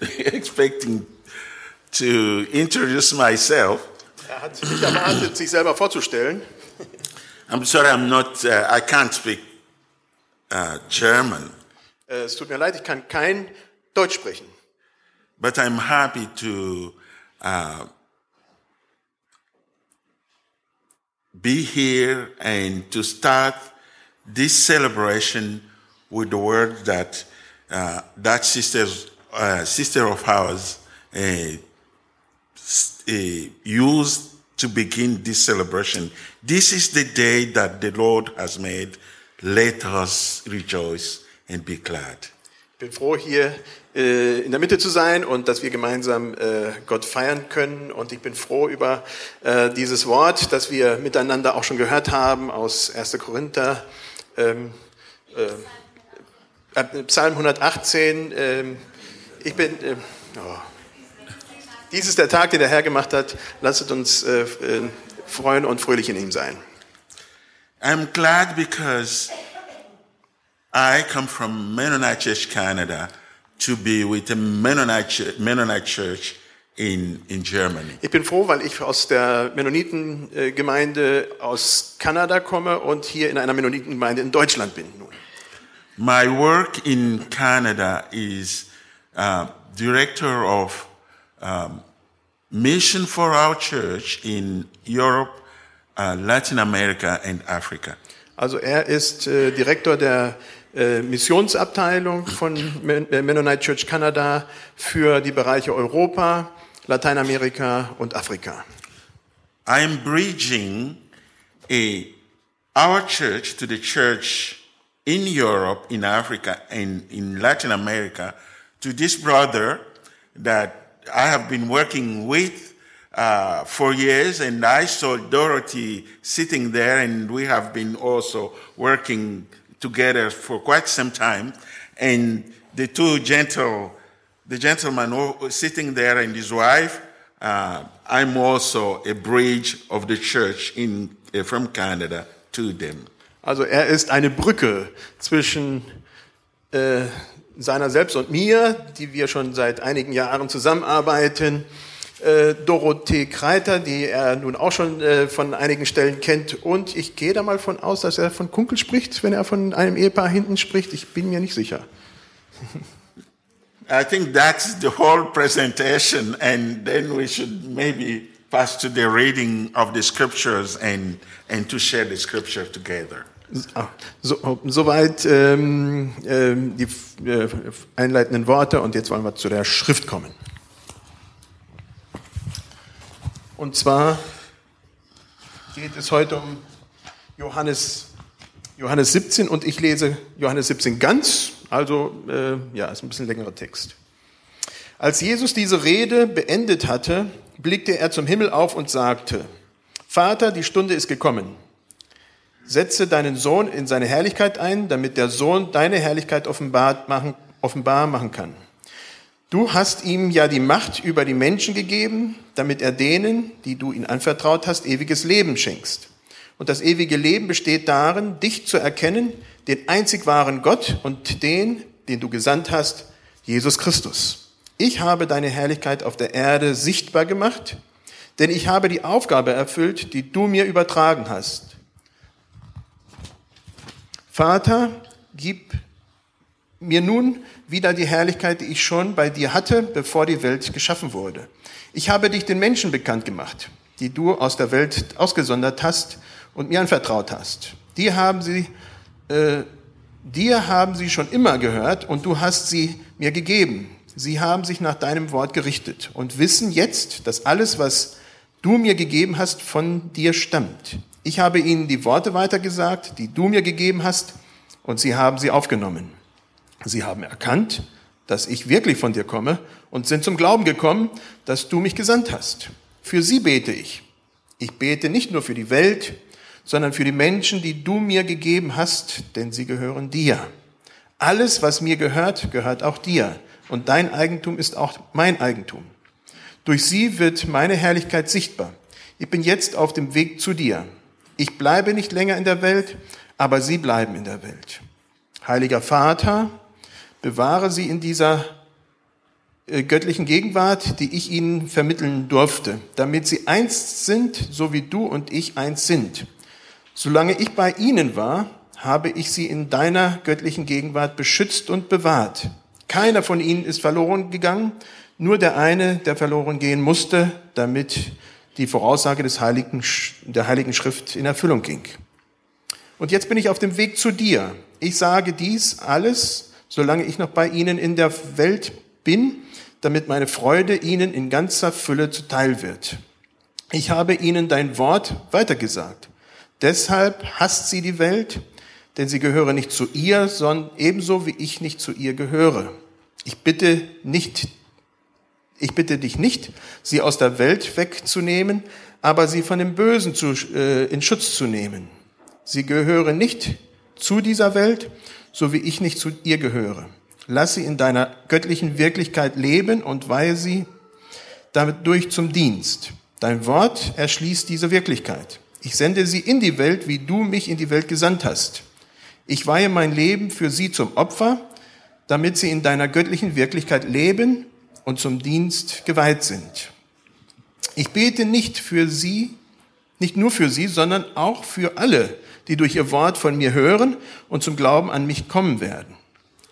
expecting to introduce myself. Er hat nicht erwartet, sich selber vorzustellen. I'm sorry, I'm not, uh, I can't speak uh, German, Äh, Es tut mir leid, ich kann kein Deutsch sprechen. but I'm happy to uh, be here and to start this celebration with the word that uh, that sister's, uh, sister of ours uh, uh, used to begin this celebration. This is the day that the Lord has made. Let us rejoice and be glad. Ich bin froh, hier äh, in der Mitte zu sein und dass wir gemeinsam äh, Gott feiern können. Und ich bin froh über äh, dieses Wort, das wir miteinander auch schon gehört haben aus 1. Korinther, ähm, äh, äh, Psalm 118. ich bin. Äh, oh. Dies ist der Tag, den der Herr gemacht hat. Lasst uns äh, äh, freuen und fröhlich in ihm sein. I'm glad because I come from Mennonite Church Canada to be with the Mennonite, Mennonite Church in, in Germany. Ich bin froh, weil ich aus der Mennonitengemeinde aus Kanada komme und hier in einer Mennonitengemeinde in Deutschland bin. Nun. My work in Canada is uh, director of um, mission for our church in Europe, uh, Latin America, and Africa. Also er ist äh, Direktor der äh, Missionsabteilung von äh, Mennonite Church Kanada für die Bereiche Europa, Lateinamerika und Afrika. I'm bridging a, our church to the church in Europe, in Africa, and in Latin America to this brother that I have been working with uh, for years, and I saw Dorothy sitting there, and we have been also working together for quite some time. And the two gentle, the gentleman sitting there and his wife, uh, I'm also a bridge of the church in, uh, from Canada to them. Also er ist eine Brücke zwischen äh, seiner selbst und mir, die wir schon seit einigen Jahren zusammenarbeiten. Äh, Dorothee Kreiter, die er nun auch schon äh, von einigen Stellen kennt. Und ich gehe da mal von aus, dass er von Kunkel spricht, wenn er von einem Ehepaar hinten spricht. Ich bin mir nicht sicher. I think that's the whole presentation, and then we should maybe pass to the reading of the scriptures and, and to share the scripture together. Ah, So, soweit ähm, ähm, die äh, einleitenden Worte und jetzt wollen wir zu der Schrift kommen. Und zwar geht es heute um Johannes, Johannes 17 und ich lese Johannes 17 ganz, also äh, ja, ist ein bisschen längerer Text. Als Jesus diese Rede beendet hatte, blickte er zum Himmel auf und sagte, Vater, die Stunde ist gekommen. Setze deinen Sohn in seine Herrlichkeit ein, damit der Sohn deine Herrlichkeit offenbar machen, offenbar machen kann. Du hast ihm ja die Macht über die Menschen gegeben, damit er denen, die du ihn anvertraut hast, ewiges Leben schenkst. Und das ewige Leben besteht darin, dich zu erkennen, den einzig wahren Gott und den, den du gesandt hast, Jesus Christus. Ich habe deine Herrlichkeit auf der Erde sichtbar gemacht, denn ich habe die Aufgabe erfüllt, die du mir übertragen hast. Vater, gib mir nun wieder die Herrlichkeit, die ich schon bei dir hatte, bevor die Welt geschaffen wurde. Ich habe dich den Menschen bekannt gemacht, die du aus der Welt ausgesondert hast und mir anvertraut hast. Die haben sie, äh, dir haben sie schon immer gehört und du hast sie mir gegeben. Sie haben sich nach deinem Wort gerichtet und wissen jetzt, dass alles, was du mir gegeben hast, von dir stammt. Ich habe ihnen die Worte weitergesagt, die du mir gegeben hast, und sie haben sie aufgenommen. Sie haben erkannt, dass ich wirklich von dir komme und sind zum Glauben gekommen, dass du mich gesandt hast. Für sie bete ich. Ich bete nicht nur für die Welt, sondern für die Menschen, die du mir gegeben hast, denn sie gehören dir. Alles, was mir gehört, gehört auch dir. Und dein Eigentum ist auch mein Eigentum. Durch sie wird meine Herrlichkeit sichtbar. Ich bin jetzt auf dem Weg zu dir. Ich bleibe nicht länger in der Welt, aber sie bleiben in der Welt. Heiliger Vater, bewahre sie in dieser äh, göttlichen Gegenwart, die ich ihnen vermitteln durfte, damit sie eins sind, so wie du und ich eins sind. Solange ich bei ihnen war, habe ich sie in deiner göttlichen Gegenwart beschützt und bewahrt. Keiner von ihnen ist verloren gegangen, nur der eine, der verloren gehen musste, damit die Voraussage des Heiligen, der Heiligen Schrift in Erfüllung ging. Und jetzt bin ich auf dem Weg zu dir. Ich sage dies alles, solange ich noch bei ihnen in der Welt bin, damit meine Freude ihnen in ganzer Fülle zuteil wird. Ich habe ihnen dein Wort weitergesagt. Deshalb hasst sie die Welt, denn sie gehöre nicht zu ihr, sondern ebenso wie ich nicht zu ihr gehöre. Ich bitte nicht, ich bitte dich nicht, sie aus der Welt wegzunehmen, aber sie von dem Bösen zu, äh, in Schutz zu nehmen. Sie gehöre nicht zu dieser Welt, so wie ich nicht zu ihr gehöre. Lass sie in deiner göttlichen Wirklichkeit leben und weihe sie damit durch zum Dienst. Dein Wort erschließt diese Wirklichkeit. Ich sende sie in die Welt, wie du mich in die Welt gesandt hast. Ich weihe mein Leben für sie zum Opfer, damit sie in deiner göttlichen Wirklichkeit leben und zum Dienst geweiht sind. Ich bete nicht für sie, nicht nur für sie, sondern auch für alle, die durch ihr Wort von mir hören und zum Glauben an mich kommen werden.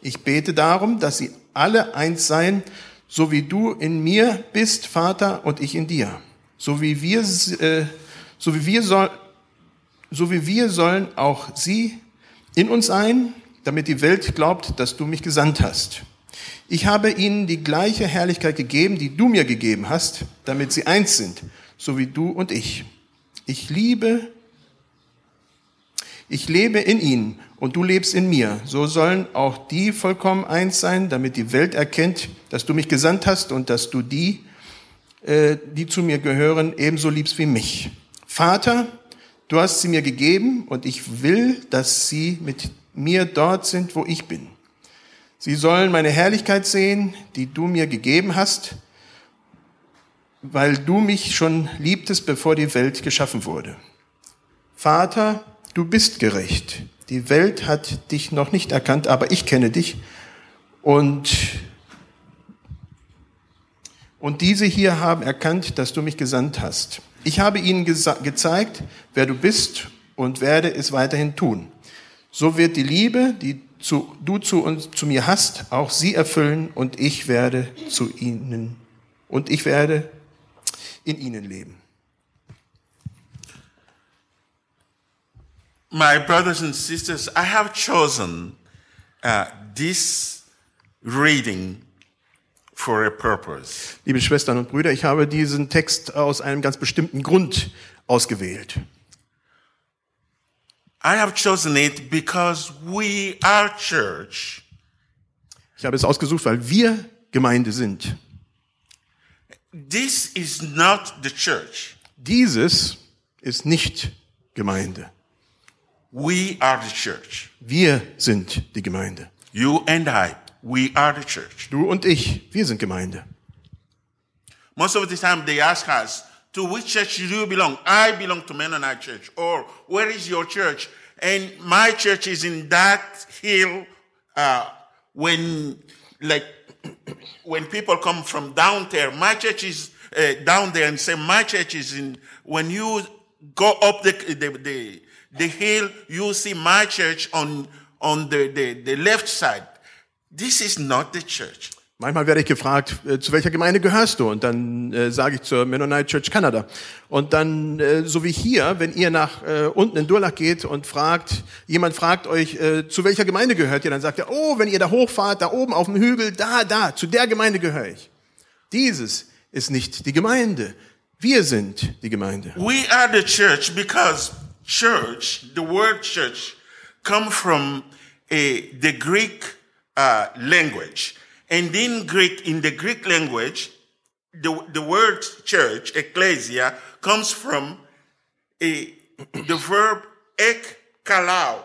Ich bete darum, dass sie alle eins seien, so wie du in mir bist, Vater, und ich in dir. So wie wir, äh, so wie wir, soll, so wie wir sollen auch sie in uns ein, damit die Welt glaubt, dass du mich gesandt hast. Ich habe ihnen die gleiche Herrlichkeit gegeben, die du mir gegeben hast, damit sie eins sind, so wie du und ich. Ich liebe, ich lebe in ihnen und du lebst in mir. So sollen auch die vollkommen eins sein, damit die Welt erkennt, dass du mich gesandt hast und dass du die, äh, die zu mir gehören, ebenso liebst wie mich. Vater, Du hast sie mir gegeben und ich will, dass sie mit mir dort sind, wo ich bin. Sie sollen meine Herrlichkeit sehen, die du mir gegeben hast, weil du mich schon liebtest, bevor die Welt geschaffen wurde. Vater, du bist gerecht. Die Welt hat dich noch nicht erkannt, aber ich kenne dich. Und, und diese hier haben erkannt, dass du mich gesandt hast. Ich habe ihnen gezeigt, wer du bist und werde es weiterhin tun. So wird die Liebe, die zu, du zu, uns, zu mir hast, auch sie erfüllen und ich werde zu ihnen und ich werde in ihnen leben. My brothers and sisters, I have chosen uh, this reading for a purpose. Liebe Schwestern und Brüder, ich habe diesen Text aus einem ganz bestimmten Grund ausgewählt. I have chosen it because we are church. Ich habe es ausgesucht, weil wir Gemeinde sind. This is not the church. Dieses ist nicht Gemeinde. We are the church. Wir sind die Gemeinde. You and I. We are the church. Du und ich, wir sind Gemeinde. Most of the time they ask us, to which church do you belong? I belong to Mennonite church. Or where is your church? And my church is in that hill. Uh, when like when people come from down there, my church is uh, down there, and say my church is in. When you go up the the the, the hill, you see my church on on the, the, the left side. This is not the church. Manchmal werde ich gefragt, äh, zu welcher Gemeinde gehörst du? Und dann äh, sage ich zur Mennonite Church Canada. Und dann, äh, so wie hier, wenn ihr nach äh, unten in Durlach geht und fragt, jemand fragt euch, äh, zu welcher Gemeinde gehört ihr? Dann sagt er, oh, wenn ihr da hochfahrt, da oben auf dem Hügel, da, da, zu der Gemeinde gehöre ich. Dieses ist nicht die Gemeinde. Wir sind die Gemeinde. We are the church because church, the word church, come from a, the Greek uh, language. And in Greek, in the Greek language, the, the word church, ecclesia, comes from a, the verb ek kalau,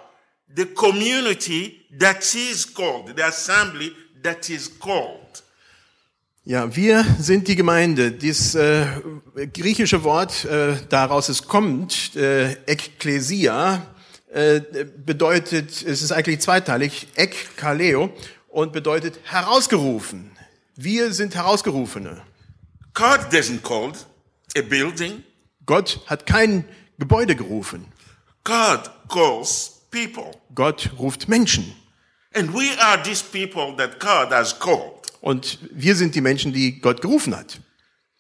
the community that is called, the assembly that is called. Ja, wir sind die Gemeinde. Dieses äh, griechische Wort, äh, daraus es kommt, äh, Ekklesia, äh, bedeutet, es ist eigentlich zweiteilig, ek kaleo und bedeutet herausgerufen. Wir sind Herausgerufene. God doesn't call a building. Gott hat kein Gebäude gerufen. God calls people. Gott ruft Menschen. And we are these people that God has called. Und wir sind die Menschen, die Gott gerufen hat.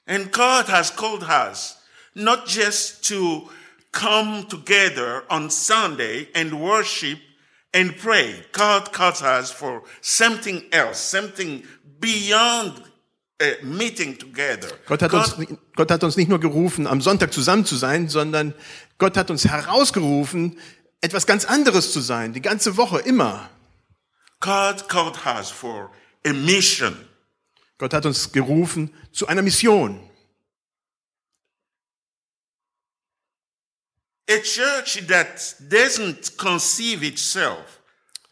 And God has called us not just to come together on Sunday and worship and pray. God calls us for something else, something beyond a meeting together. Gott hat, uns, God, Gott hat uns nicht nur gerufen, am Sonntag zusammen zu sein, sondern Gott hat uns herausgerufen, etwas ganz anderes zu sein, die ganze Woche, immer. God called us for a mission. Gott hat uns gerufen zu einer Mission. A church that doesn't conceive itself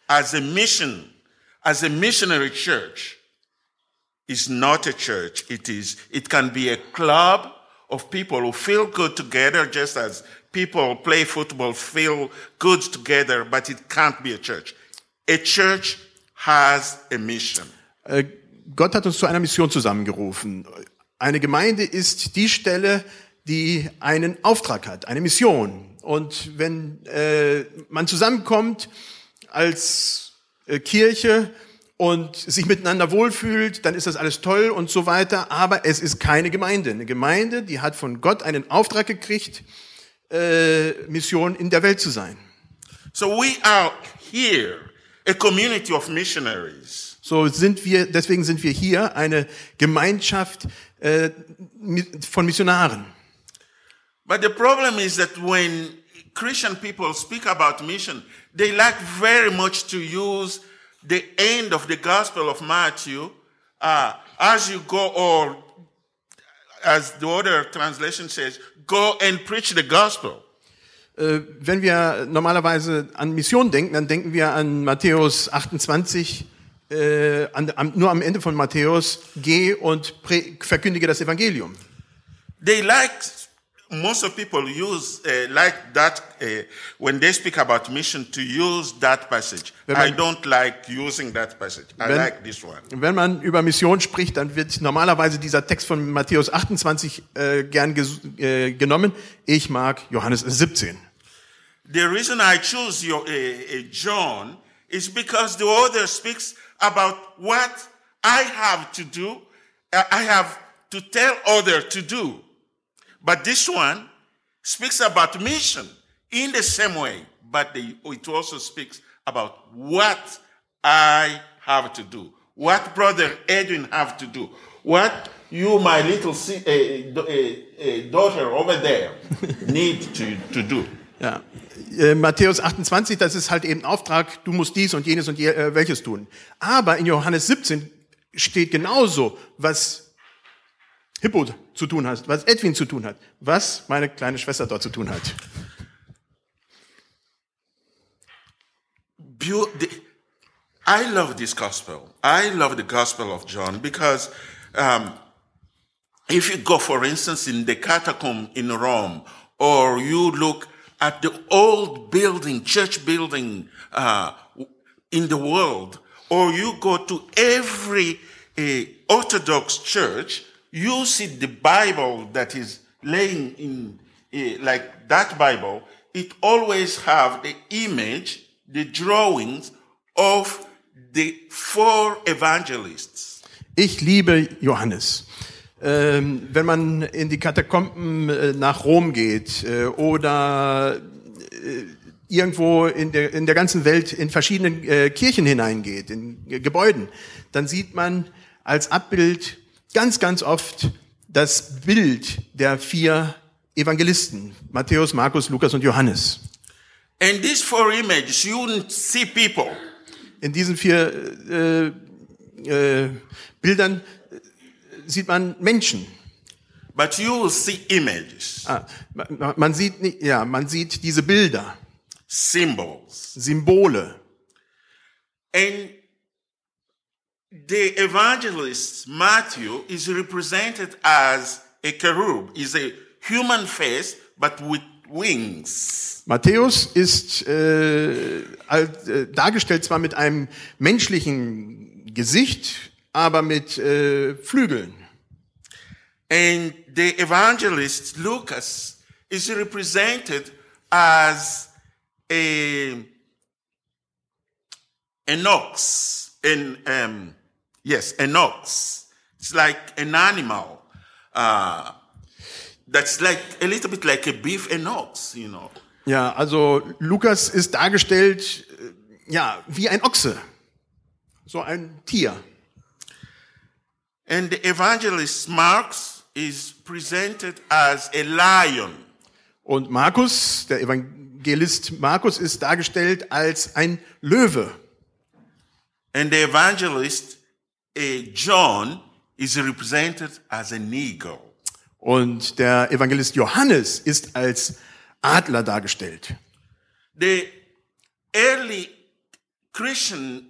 as a mission, as a missionary church, is not a church. It is, it can be a club of people who feel good together, just as people play football feel good together, but it can't be a church. A church has a mission. Äh, Gott hat uns zu einer Mission zusammengerufen. Eine Gemeinde ist die Stelle, die einen Auftrag hat, eine Mission. Und wenn äh, man zusammenkommt als äh, Kirche und sich miteinander wohlfühlt, dann ist das alles toll und so weiter. Aber es ist keine Gemeinde. Eine Gemeinde, die hat von Gott einen Auftrag gekriegt, äh, Mission in der Welt zu sein. So we are here, a community of missionaries. So sind wir, deswegen sind wir hier eine Gemeinschaft äh, von Missionaren. But the problem is that when Christian people speak about mission, they like very much to use the end of the Gospel of Matthew uh, as you go, or as the other translation says, go and preach the gospel. Äh, wenn wir normalerweise an Mission denken, dann denken wir an Matthäus 28, äh, an, am, nur am Ende von Matthäus, geh und verkündige das Evangelium. They like, most of people use, uh, like that, uh, when they speak about mission, to use that passage. Wenn I don't like using that passage. I Wenn- like this one. Wenn man über Mission spricht, dann wird normalerweise dieser Text von Matthäus 28 äh, gern ges, äh, genommen. Ich mag Johannes 17. The reason I choose your, uh, uh, John is because the author speaks about what I have to do, uh, I have to tell other to do. But this one speaks about mission in the same way, but it also speaks about what I have to do, what brother Edwin have to do, what you, my little si- do- uh, uh, daughter over there, need to, to do. Ja. Äh, Matthäus 28, das ist halt eben Auftrag, du musst dies und jenes und je, äh, welches tun. Aber in Johannes 17 steht genauso, was Hippo zu tun hat, was Edwin zu tun hat, was meine kleine Schwester dort zu tun hat. I love this gospel. I love the gospel of John because um, if you go, for instance, in the catacomb in Rome, or you look at the old building, church building uh, in the world, or you go to every uh, Orthodox church, you see the Bible that is laying in uh, like that Bible. It always have the image, the drawings of the four evangelists. Ich liebe Johannes. Ähm, wenn man in die Katakomben äh, nach Rom geht äh, oder äh, irgendwo in der, in der ganzen Welt in verschiedenen äh, Kirchen hineingeht, in Gebäuden, dann sieht man als Abbild ganz, ganz oft das Bild der vier Evangelisten, Matthäus, Markus, Lukas und Johannes. And these four images, you wouldn't see people. In diesen vier äh, äh, Bildern äh, sieht man Menschen. But you will see images, Ah, ma- man sieht, nicht- ja, man sieht diese Bilder, symbols. Symbole. And the evangelist Matthew is represented as a cherub, is a human face, but with wings. Matthäus ist äh, äh, dargestellt zwar mit einem menschlichen Gesicht, aber mit äh, Flügeln. And the evangelist Lucas is represented as a an ox, an um, yes, an ox. It's like an animal. Uh, that's like a little bit like a beef and ox, you know. Ja, also Lukas ist dargestellt, äh, ja, wie ein Ochse. So ein Tier. And the evangelist Marx is presented as a lion. Und Markus, der Evangelist Markus ist dargestellt als ein Löwe. And the evangelist uh, John is represented as an eagle. Und der Evangelist Johannes ist als Adler dargestellt. The early Christian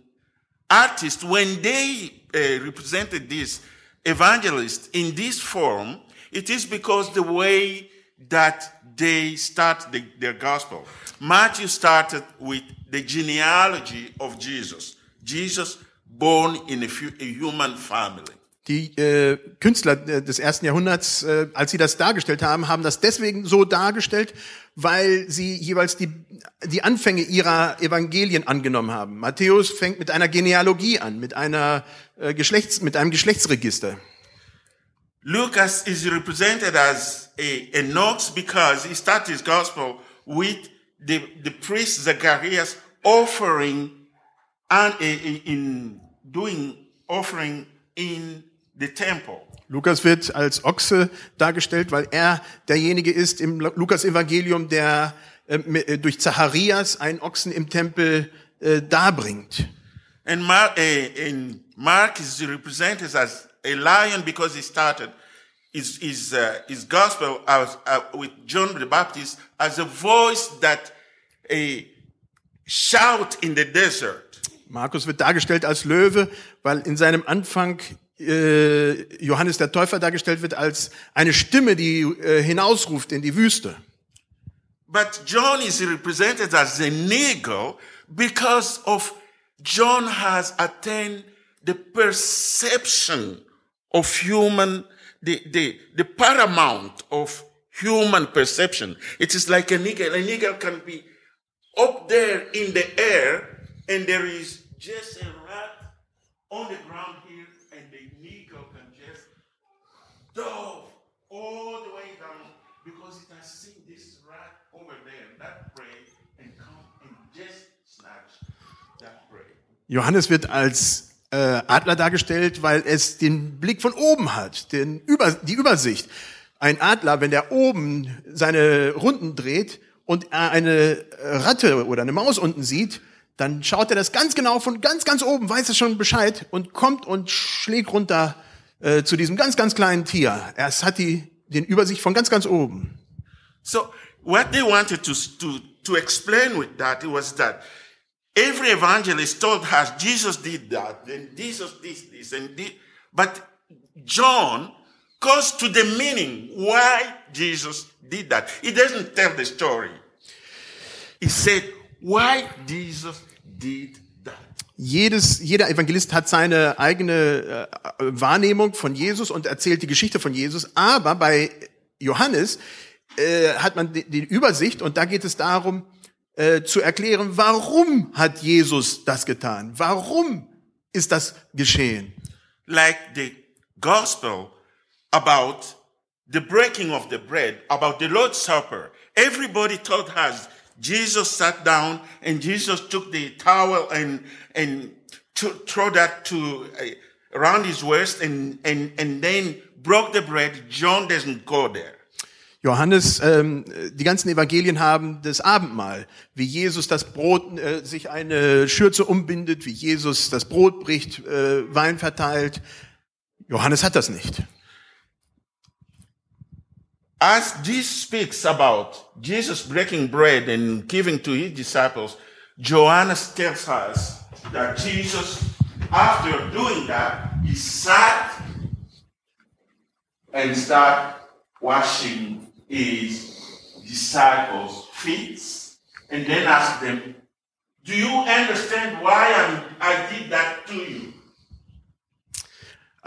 artists, when they uh, represented this evangelist in this form, it is because the way that they start the, their gospel. Matthew started with the genealogy of Jesus. Jesus born in a, fu- a human family. Die äh, Künstler äh, des ersten Jahrhunderts, äh, als sie das dargestellt haben, haben das deswegen so dargestellt, weil sie jeweils die, die Anfänge ihrer Evangelien angenommen haben. Matthäus fängt mit einer Genealogie an, mit einer äh, Geschlechts, mit einem Geschlechtsregister. Lucas is represented as a, ox because he started his gospel with the, the priest Zacharias offering and in, in doing offering in the temple. Lukas wird als Ochse dargestellt, weil er derjenige ist im Lukas-Evangelium, der äh, äh, durch Zacharias einen Ochsen im Tempel äh, darbringt. And Mark, uh, and Mark is represented as a lion because he started his, his, uh, his gospel as, uh, with John the Baptist as a voice that uh, shout in the desert. Markus wird dargestellt als Löwe, weil in seinem Anfang äh, Johannes der Täufer dargestellt wird als eine Stimme, die äh, hinausruft in die Wüste. But John is represented as an eagle because of John has attained the perception of human, the, the, the paramount of human perception. It is like an eagle. An eagle can be up there in the air and there is just a rat on the ground here and the eagle can just dove all the way down because it has seen this rat over there, that prey, and come and just snatch that prey. Johannes wird als äh, Adler dargestellt, weil es den Blick von oben hat, den Über, die Übersicht. Ein Adler, wenn der oben seine Runden dreht und er eine Ratte oder eine Maus unten sieht, dann schaut er das ganz genau von ganz, ganz oben, weiß er schon Bescheid und kommt und schlägt runter äh, zu diesem ganz, ganz kleinen Tier. Er hat die, den Übersicht von ganz, ganz oben. So what they wanted to, to, to explain with that was that every evangelist told us Jesus did that, then Jesus did this, and did, but John goes to the meaning why Jesus did that. He doesn't tell the story. He said why Jesus did that. Jedes, jeder Evangelist hat seine eigene äh, Wahrnehmung von Jesus und erzählt die Geschichte von Jesus. Aber bei Johannes äh, hat man die, die Übersicht und da geht es darum äh, zu erklären, warum hat Jesus das getan? Warum ist das geschehen? like the gospel about the breaking of the bread, about the Lord's Supper. Everybody told us Jesus sat down and Jesus took the towel and and to, throw that to uh, around his waist and and and then broke the bread. John doesn't go there. Johannes, ähm, die ganzen Evangelien haben das Abendmahl, wie Jesus das Brot, äh, sich eine Schürze umbindet, wie Jesus das Brot bricht, äh, Wein verteilt. Johannes hat das nicht. As this speaks about Jesus breaking bread and giving to his disciples, Johannes tells us that Jesus, after doing that, he sat and started washing his disciples' feet and then asked them, Do you understand why I'm, I did that to you?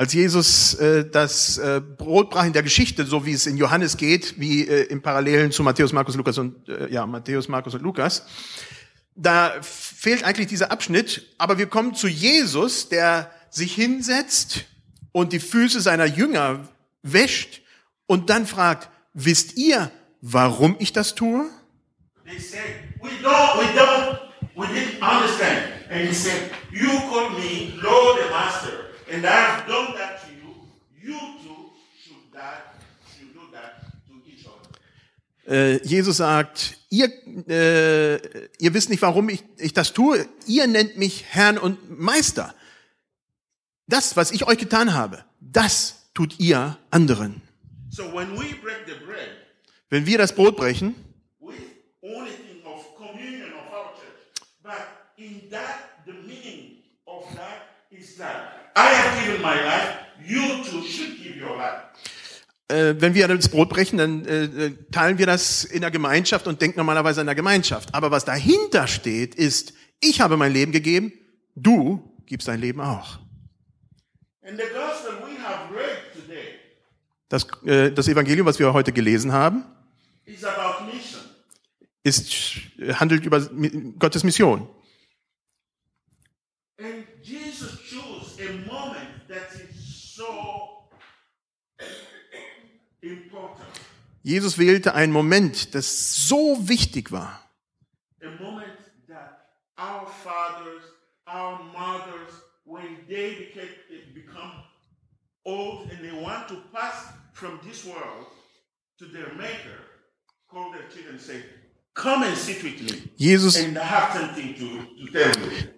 Als Jesus äh, das äh, Brot brach in der Geschichte, so wie es in Johannes geht, wie äh, im Parallelen zu Matthäus, Markus, Lukas und äh, ja Matthäus, Markus und Lukas, da fehlt eigentlich dieser Abschnitt. Aber wir kommen zu Jesus, der sich hinsetzt und die Füße seiner Jünger wäscht und dann fragt: Wisst ihr, warum ich das tue? They said, we don't, we don't, we didn't understand. And he said, you called me Lord and Master, and I have done that to you. You too should that, should do that to each other. Äh, Jesus sagt, ihr, äh, ihr wisst nicht, warum ich, ich das tue. Ihr nennt mich Herrn und Meister. Das, was ich euch getan habe, das tut ihr anderen. So when we break the bread, Wenn wir das Brot brechen, of of church. In that, the meaning of that is that Äh, wenn wir das Brot brechen, dann äh, äh, teilen wir das in der Gemeinschaft und denken normalerweise an der Gemeinschaft. Aber was dahinter steht, ist, ich habe mein Leben gegeben, du gibst dein Leben auch. Das, äh, das Evangelium, was wir heute gelesen haben, ist, handelt über Gottes Mission. And Jesus chose a moment that is so important. Jesus wählte einen Moment, das so wichtig war. A moment that our fathers, our mothers, when they became, become old and they want to pass from this world to their maker, call their children and say, Come and sit with me. Jesus, And I have something to, to tell you.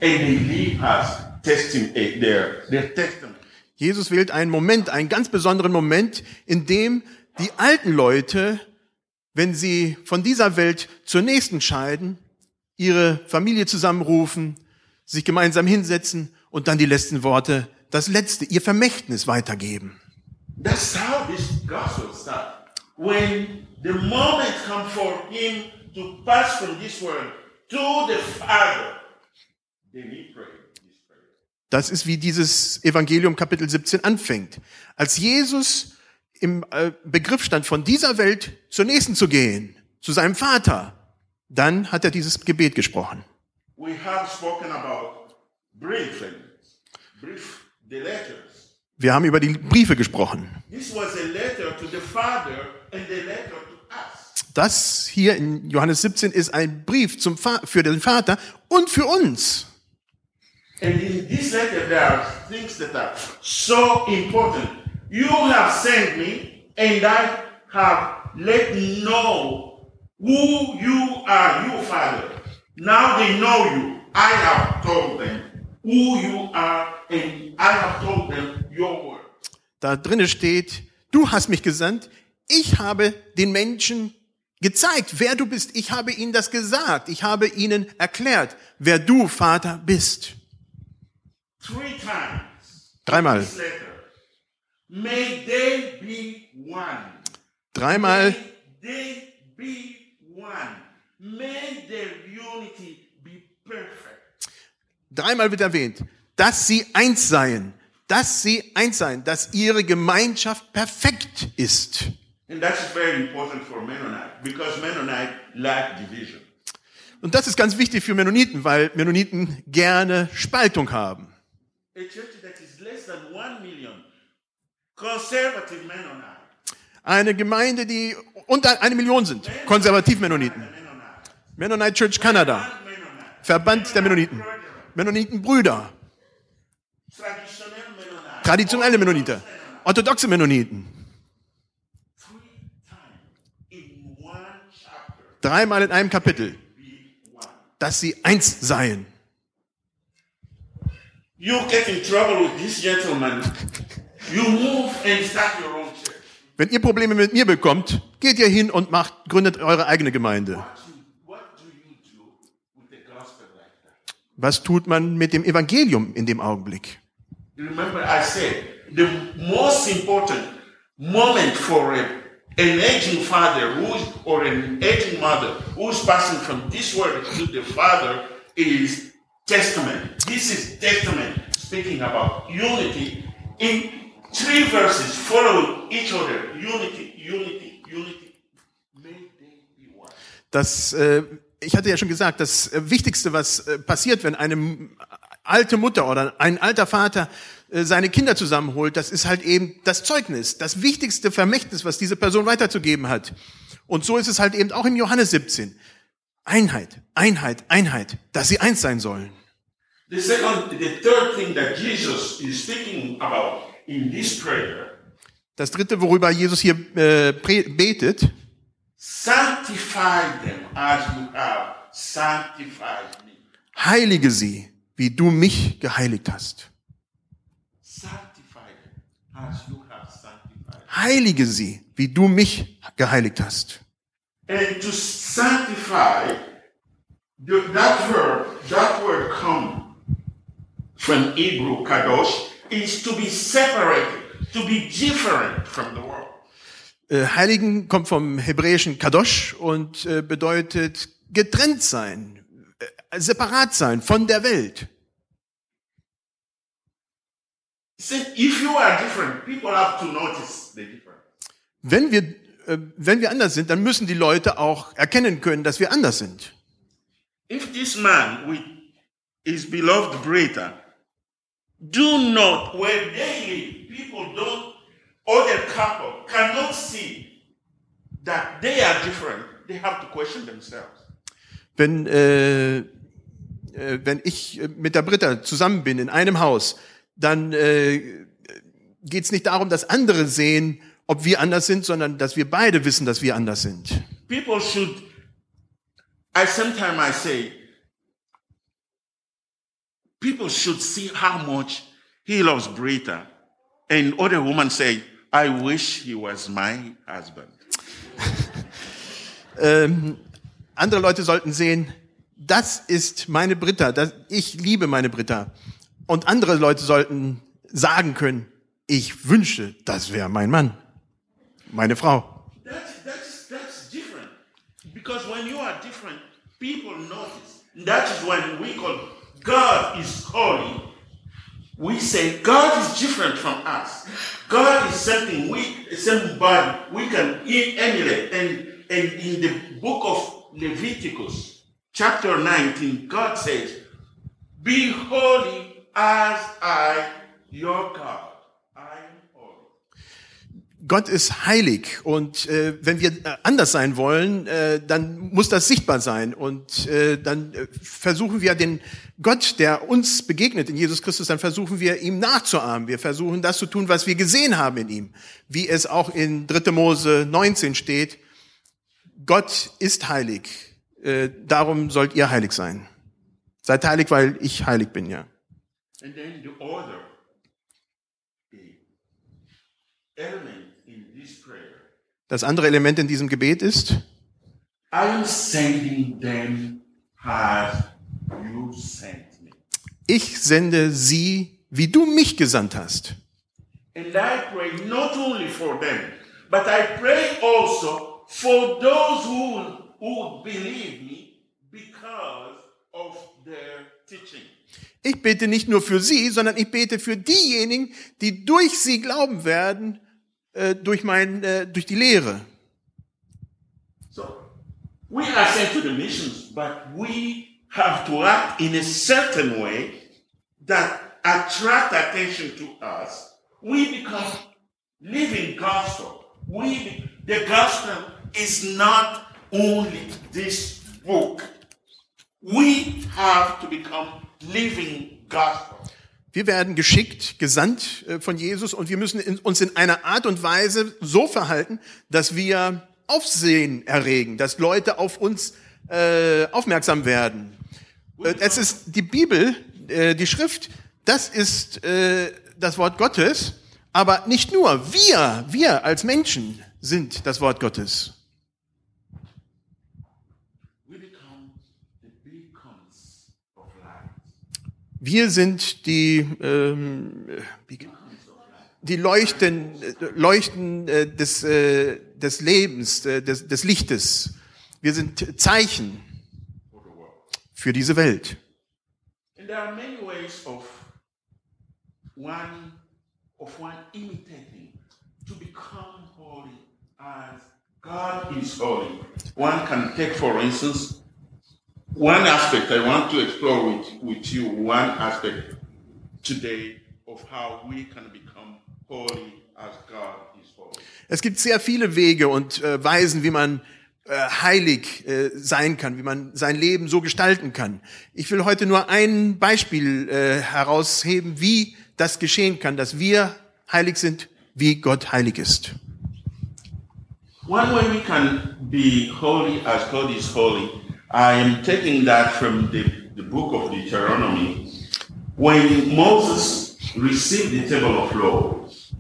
And they leave us testing eh, their, their testament. Jesus wählt einen Moment, einen ganz besonderen Moment, in dem die alten Leute, wenn sie von dieser Welt zur nächsten scheiden, ihre Familie zusammenrufen, sich gemeinsam hinsetzen und dann die letzten Worte, das letzte, ihr Vermächtnis weitergeben. That's how this gospel starts. When the moment comes for him to pass from this world to the Father, then he prayer. Das ist wie dieses Evangelium Kapitel 17 anfängt. Als Jesus im äh, Begriff stand, von dieser Welt zur nächsten zu gehen, zu seinem Vater, dann hat er dieses Gebet gesprochen. Wir haben über die Briefe gesprochen. Das hier in Johannes 17 ist ein Brief zum für den Vater und für uns. And in this letter, there are things that are so important. You have sent me, and I have let know who you are, you Father. Now they know you. I have told them who you are, and I have told them your word. Da drinnen steht, du hast mich gesandt, ich habe den Menschen gezeigt, wer du bist. Ich habe ihnen das gesagt. Ich habe ihnen erklärt, wer du, Vater, bist. Dreimal. May they be one. Dreimal, May they be one. May their unity be perfect. dreimal wird erwähnt, dass sie eins seien, dass sie eins seien, dass ihre Gemeinschaft perfekt ist. And that's very important for Mennonite because Mennonite lack division. Und das ist ganz wichtig für Mennoniten, weil Mennoniten gerne Spaltung haben. A church that is less than one million conservative Mennonite. Eine Gemeinde, die unter eine Million sind, Konservativ-Mennoniten. Mennonite. Mennonite Church Canada, Mennonite. Verband der Mennoniten, Mennonitenbrüder, Mennonite. traditionelle Mennoniten, orthodoxe Mennoniten. Dreimal in einem Kapitel, dass sie eins seien. You get in trouble with this gentleman, Wenn ihr Probleme mit mir bekommt, geht ihr hin und macht, gründet eure eigene Gemeinde. Was tut man mit dem Evangelium in dem Augenblick? Remember, I said the most important moment for a, an aging father who's, or an aging mother who's passing from this world to the father is testament. This is testament speaking about unity in three verses following each other. Unity, unity, unity. May they be one. Das, äh, ich hatte ja schon gesagt, das äh, Wichtigste, was äh, passiert, wenn eine alte Mutter oder ein alter Vater äh, seine Kinder zusammenholt, das ist halt eben das Zeugnis, das wichtigste Vermächtnis, was diese Person weiterzugeben hat. Und so ist es halt eben auch im Johannes 17. Einheit, Einheit, Einheit, dass sie eins sein sollen. The second, the third thing that Jesus is speaking about Das dritte, worüber Jesus hier äh, betet, sanctify them as you have sanctified me. heilige sie, wie du mich geheiligt hast. Sanctify them as you have sanctified. Heilige sie, wie du mich geheiligt hast. And to sanctify, that verb, that word come from Hebrew kadosh, is to be separated, to be different from the world. Äh, Heiligen kommt vom hebräischen Kadosh und äh, bedeutet getrennt sein, äh, separat sein von der Welt. Wenn wir, wenn wir anders sind, dann müssen die Leute auch erkennen können, dass wir anders sind. If this man with his beloved Brita do not, where they live, people don't, other couple cannot see that they are different, they have to question themselves. Wenn, äh, äh, wenn ich äh, mit der Britta zusammen bin in einem Haus, dann äh, geht es nicht darum, dass andere sehen, ob wir anders sind, sondern dass wir beide wissen, dass wir anders sind. People should, I sometimes I say, people should see how much he loves Brita. And other women say, I wish he was my husband. Ähm, andere Leute sollten sehen, das ist meine Britta, das, ich liebe meine Britta. Und andere Leute sollten sagen können, ich wünsche, das wäre mein Mann, meine Frau. That's, that's, that's different. Because when you are different, people notice. That is when we call God is holy. We say God is different from us. God is something we, somebody we can emulate. And, and in the book of Leviticus, chapter 19, God says, Be holy as I, your God. Gott ist heilig und äh, wenn wir äh, anders sein wollen, äh, dann muss das sichtbar sein und äh, dann äh, versuchen wir den Gott, der uns begegnet in Jesus Christus, dann versuchen wir ihm nachzuahmen. Wir versuchen das zu tun, was wir gesehen haben in ihm, wie es auch in 3. Mose 19 steht. Gott ist heilig, äh, darum sollt ihr heilig sein. Seid heilig, weil ich heilig bin, ja. And then the eh, element Das andere Element in diesem Gebet ist, ich sende sie, wie du mich gesandt hast. And I pray not only for them, but I pray also for those who, who believe me because of their teaching. Ich bete nicht nur für sie, sondern ich bete für diejenigen, die durch sie glauben werden, äh, durch, mein, äh, durch die Lehre. So we are sent to the missions, but we have to act in a certain way that attract attention to us. We become living gospel. We the gospel is not only this book. We have to become living gospel. Wir werden geschickt, gesandt äh, von Jesus und wir müssen uns in einer Art und Weise so verhalten, dass wir Aufsehen erregen, dass Leute auf uns äh, aufmerksam werden. Äh, es ist die Bibel, äh, die Schrift, das ist äh, das Wort Gottes, aber nicht nur wir, wir als Menschen sind das Wort Gottes. We become the beacons of light. Wir sind die, ähm, die Leuchten, Leuchten äh, des, äh, des Lebens, äh, des, des Lichtes. Wir sind Zeichen für diese Welt. One can take, for instance, one aspect I want to explore with, with you, one aspect today of how we can become holy as God is holy. Es gibt sehr viele Wege und äh, Weisen, wie man äh, heilig äh, sein kann, wie man sein Leben so gestalten kann. Ich will heute nur ein Beispiel äh, herausheben, wie das geschehen kann, dass wir heilig sind, wie Gott heilig ist. One way we can be holy as God is holy, I am taking that from the, the book of Deuteronomy. When Moses received the table of laws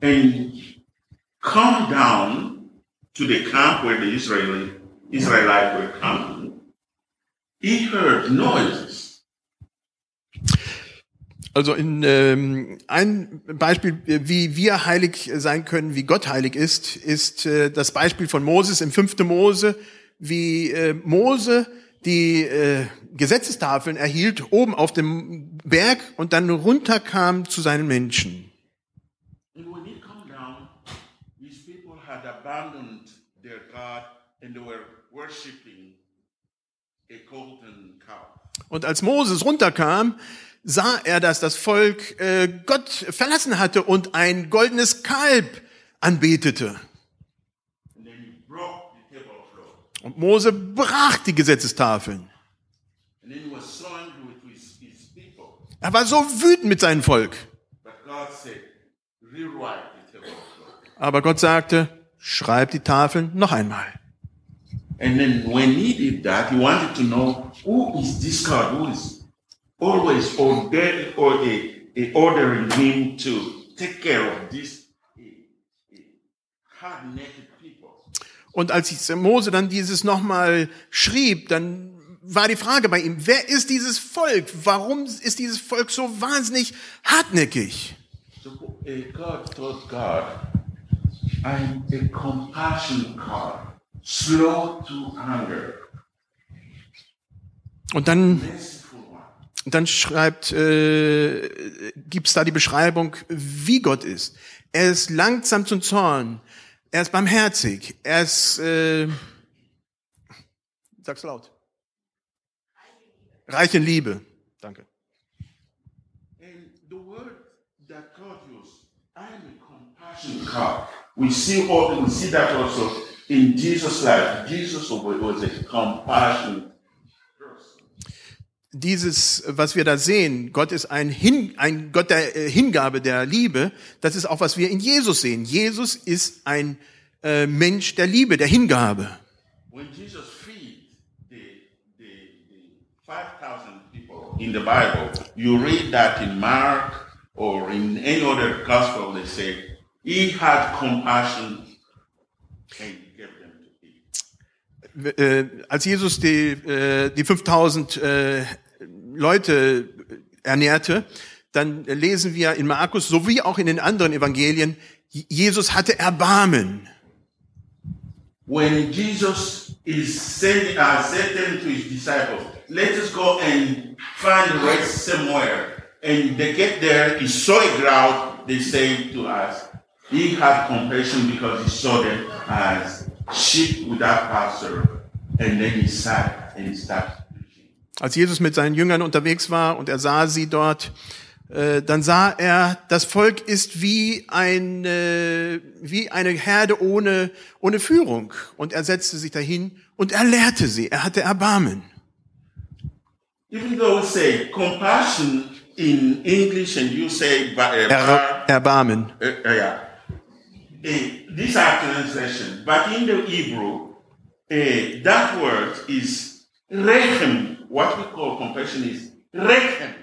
and come down to the camp where the Israeli, Israelites were camping, he heard noises. Also in ähm, ein Beispiel, wie wir heilig sein können, wie Gott heilig ist, ist äh, das Beispiel von Moses im 5. Mose, wie äh, Mose die äh, Gesetzestafeln erhielt oben auf dem Berg und dann runterkam zu seinen Menschen. And when he come down, his people had abandoned their God and they were worshiping a golden cow. Und als Moses runterkam, sah er, dass das Volk äh, Gott verlassen hatte und ein goldenes Kalb anbetete. And then he broke the table of law. Und Mose brach die Gesetzestafeln. And then he was so angry with his, his people. Er war so wütend mit seinem Volk. Aber Gott sagte, schreib die Tafeln noch einmal. And then when he did that, he wanted to know who is this God who is always ordering him to take care of this hard-naked people. Und als Mose dann dieses nochmal schrieb, dann war die Frage bei ihm, wer ist dieses Volk? Warum ist dieses Volk so wahnsinnig hartnäckig? Und dann, dann schreibt, äh, gibt's da die Beschreibung, wie Gott ist. Er ist langsam zum Zorn. Er ist barmherzig. Er ist, äh, sag's laut. Reich in Liebe. Danke. And the word that God used, I'm a compassion God. We see all, we see that also in Jesus' life. Jesus was a compassion person. Dieses, was wir da sehen, Gott ist ein, Hin, ein Gott der äh, Hingabe, der Liebe, das ist auch, was wir in Jesus sehen. Jesus ist ein äh, Mensch der Liebe, der Hingabe. When Jesus feed the, the, the 5,000 people in the Bible, you read that in Mark or in any other gospel, they say, he had compassion and he gave them to eat. Äh, als Jesus die, äh, die 5000 äh, Leute ernährte, dann lesen wir in Markus sowie auch in den anderen Evangelien, Jesus hatte Erbarmen. when Jesus is sending, uh, them to his disciples, let us go and find rest somewhere. And they get there, he saw a crowd, they say to us, he had compassion because he saw them as sheep without pastor. And then he sat and he started preaching. Als Jesus mit seinen Jüngern unterwegs war und er sah sie dort, äh, dann sah er, das Volk ist wie eine, wie eine Herde ohne, ohne Führung. Und er setzte sich dahin und er lehrte sie. Er hatte Erbarmen. Even though we say compassion in English and you say ba- uh, Er, bar- Erbarmen. Uh, these are translation, but in the Hebrew, uh, that word is rechem. What we call compassion is rechem.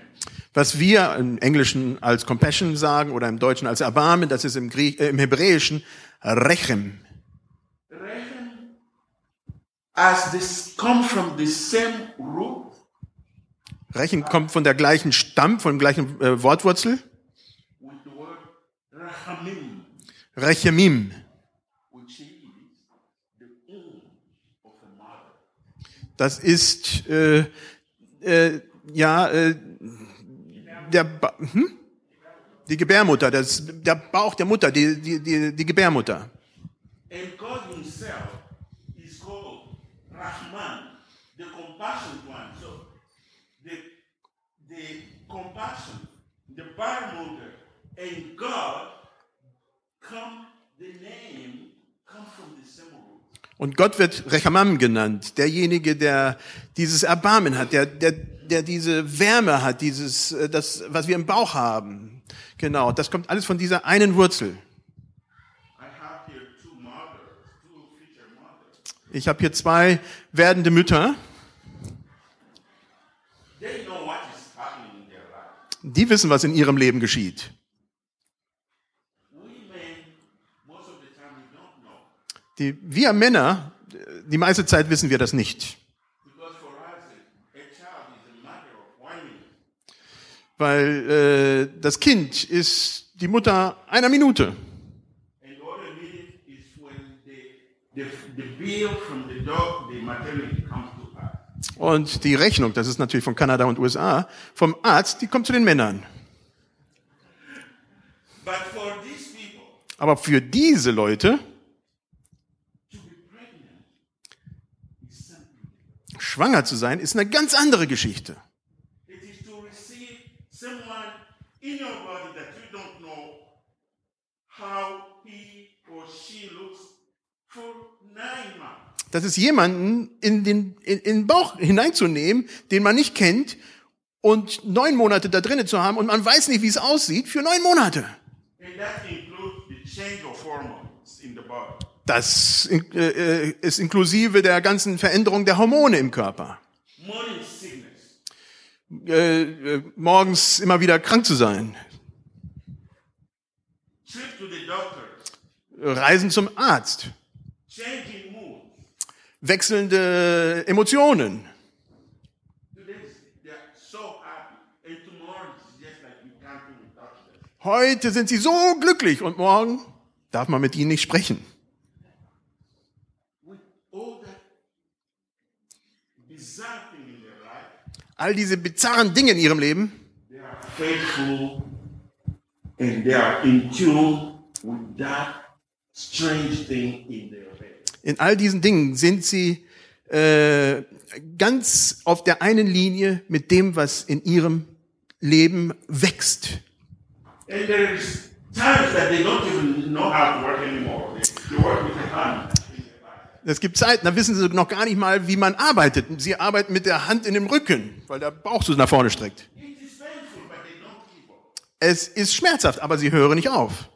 Was wir im Englischen als Compassion sagen oder im Deutschen als Erbarmen, das ist im, Griech, äh, im Hebräischen Rechem. Rechem, as this come from the same root, Rechem kommt von der gleichen Stamm, von der gleichen äh, Wortwurzel. with the word rachamim, Rechemim. Das ist äh, äh, ja äh, der ba hm? Die Gebärmutter, das, der Bauch der Mutter, die, die, die, die Gebärmutter. And God Himself is called Rahman, the compassionate one. So the the compassion, the mother, and God Und Gott wird Rechamam genannt, derjenige, der dieses Erbarmen hat, der, der, der diese Wärme hat, dieses, äh, das, was wir im Bauch haben. Genau, das kommt alles von dieser einen Wurzel. Ich habe hier zwei werdende Mütter, die wissen, was in ihrem Leben geschieht. We men, most of the time, we don't know. Die, wir Männer, die meiste Zeit wissen wir das nicht. Weil äh, das Kind ist die Mutter einer Minute. Und die Rechnung, das ist natürlich von Kanada und USA, vom Arzt, die kommt zu den Männern. Aber für diese Leute, to be pregnant is something. Schwanger zu sein, ist eine ganz andere Geschichte. Das ist jemanden in den, in, in den Bauch hineinzunehmen, den man nicht kennt, und neun Monate da drinnen zu haben und man weiß nicht, wie es aussieht, für neun Monate. And that includes the change of body. Das äh, äh, ist inklusive der ganzen Veränderung der Hormone im Körper. Äh, morgens immer wieder krank zu sein. Reisen zum Arzt. Wechselnde Emotionen. Heute sind sie so glücklich und morgen darf man mit ihnen nicht sprechen. All diese bizarren Dinge in ihrem Leben, in all diesen Dingen sind sie äh, ganz auf der einen Linie mit dem, was in ihrem Leben wächst. And there is times that they don't even Es gibt Zeiten, da wissen sie noch gar nicht mal, wie man arbeitet. Sie arbeiten mit der Hand in dem Rücken, weil der Bauch so nach vorne streckt. Es ist schmerzhaft, aber sie hören nicht auf.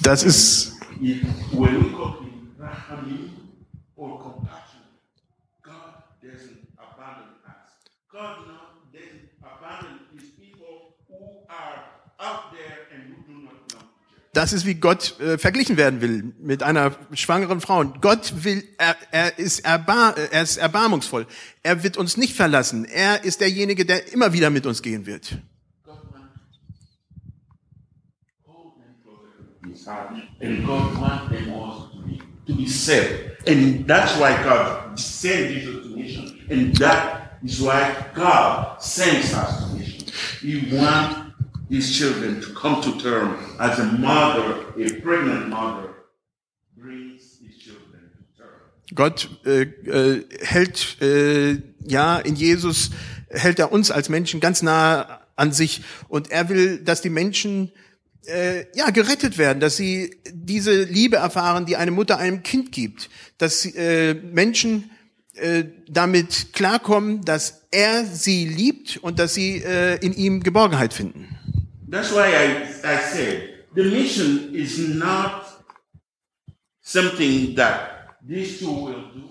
Das ist, God doesn't abandon us. God not, doesn't abandon das ist, wie Gott äh, verglichen werden will mit einer schwangeren Frau. Gott will, er, er, ist erbar, er ist erbarmungsvoll. Er wird uns nicht verlassen. Er ist derjenige, der immer wieder mit uns gehen wird. To be saved. And that's why God sent Jesus to nations. And that is why God sends us to nations. He wants his children to come to terms as a mother, a pregnant mother. Gott äh, äh, hält, äh, ja, in Jesus hält er uns als Menschen ganz nah an sich und er will, dass die Menschen äh, ja gerettet werden, dass sie diese Liebe erfahren, die eine Mutter einem Kind gibt, dass äh, Menschen äh, damit klarkommen, dass er sie liebt und dass sie äh, in ihm Geborgenheit finden. That's why I, I said the mission is not something that these two will do.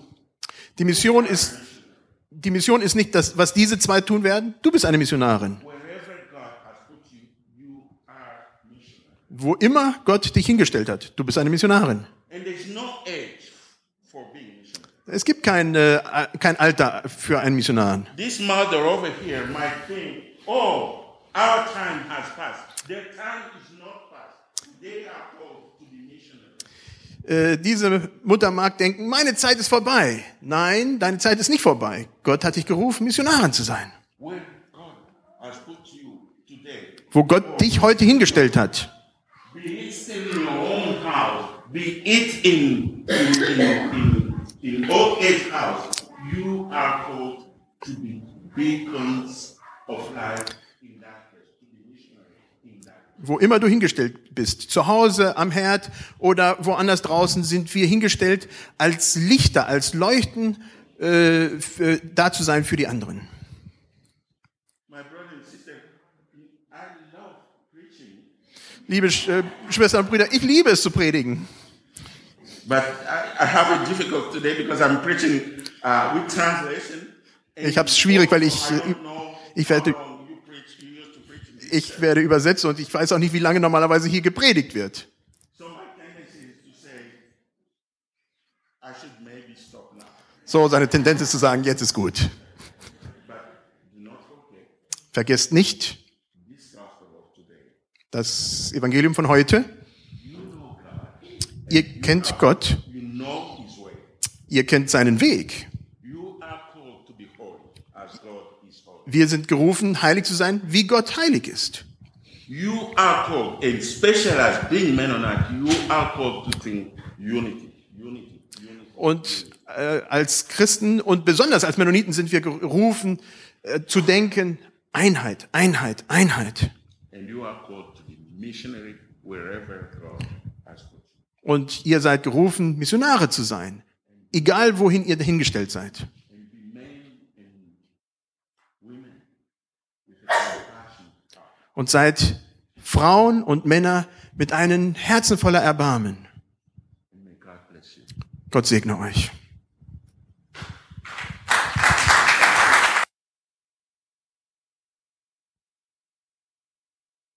Die Mission ist die Mission ist nicht das, was diese zwei tun werden. Du bist eine Missionarin. Wherever God has put you, you are missionary. Wo immer Gott dich hingestellt hat, du bist eine Missionarin. And there's no age for being missionary. Es gibt kein, äh, kein Alter für einen Missionar. This mother over here might think, oh, our time has passed. Their time is not past. They are called to be missionaries. Äh, diese Mutter mag denken, meine Zeit ist vorbei. Nein, deine Zeit ist nicht vorbei. Gott hat dich gerufen, Missionarin zu sein. Wo Gott dich heute hingestellt hat. Wo immer du hingestellt bist. Zu Hause, am Herd oder woanders draußen sind wir hingestellt, als Lichter, als Leuchten äh, für, da zu sein für die anderen. Liebe Sch äh, Schwestern und Brüder, ich liebe es zu predigen. uh, Ich habe es schwierig, weil ich, ich werde, how long you preach, you used to preach in this ich werde übersetzen und ich weiß auch nicht, wie lange normalerweise hier gepredigt wird. So seine Tendenz ist zu sagen, jetzt ist gut. Vergesst nicht das Evangelium von heute. Ihr kennt Gott, ihr kennt seinen Weg. You are called to be holy as God is holy. Wir sind gerufen, heilig zu sein, wie Gott heilig ist. You are called, and especially as being Mennonite, you are called to think unity, unity, unity. Und äh, als Christen und besonders als Mennoniten sind wir gerufen äh, zu denken, Einheit, Einheit, Einheit. And you are called to be missionary wherever God has put you. Und ihr seid gerufen, Missionare zu sein, egal wohin ihr hingestellt seid. And be men and women with a compassion heart. Und seid Frauen und Männer mit einem Herzen voller Erbarmen. Gott segne euch.